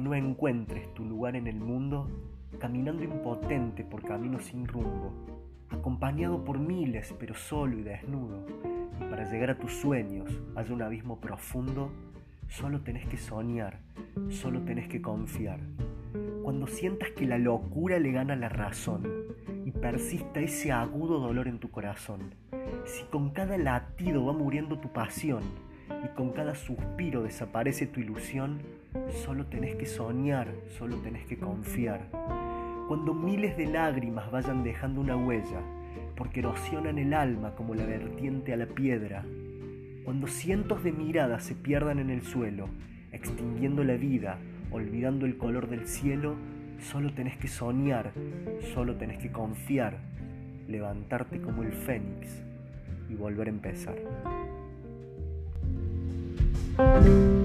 no encuentres tu lugar en el mundo caminando impotente por caminos sin rumbo, acompañado por miles pero solo y desnudo. Y para llegar a tus sueños haya un abismo profundo, solo tenés que soñar, solo tenés que confiar. Cuando sientas que la locura le gana la razón y persista ese agudo dolor en tu corazón, si con cada latido va muriendo tu pasión, y con cada suspiro desaparece tu ilusión, solo tenés que soñar, solo tenés que confiar. Cuando miles de lágrimas vayan dejando una huella, porque erosionan el alma como la vertiente a la piedra, cuando cientos de miradas se pierdan en el suelo, extinguiendo la vida, olvidando el color del cielo, solo tenés que soñar, solo tenés que confiar, levantarte como el fénix y volver a empezar. Música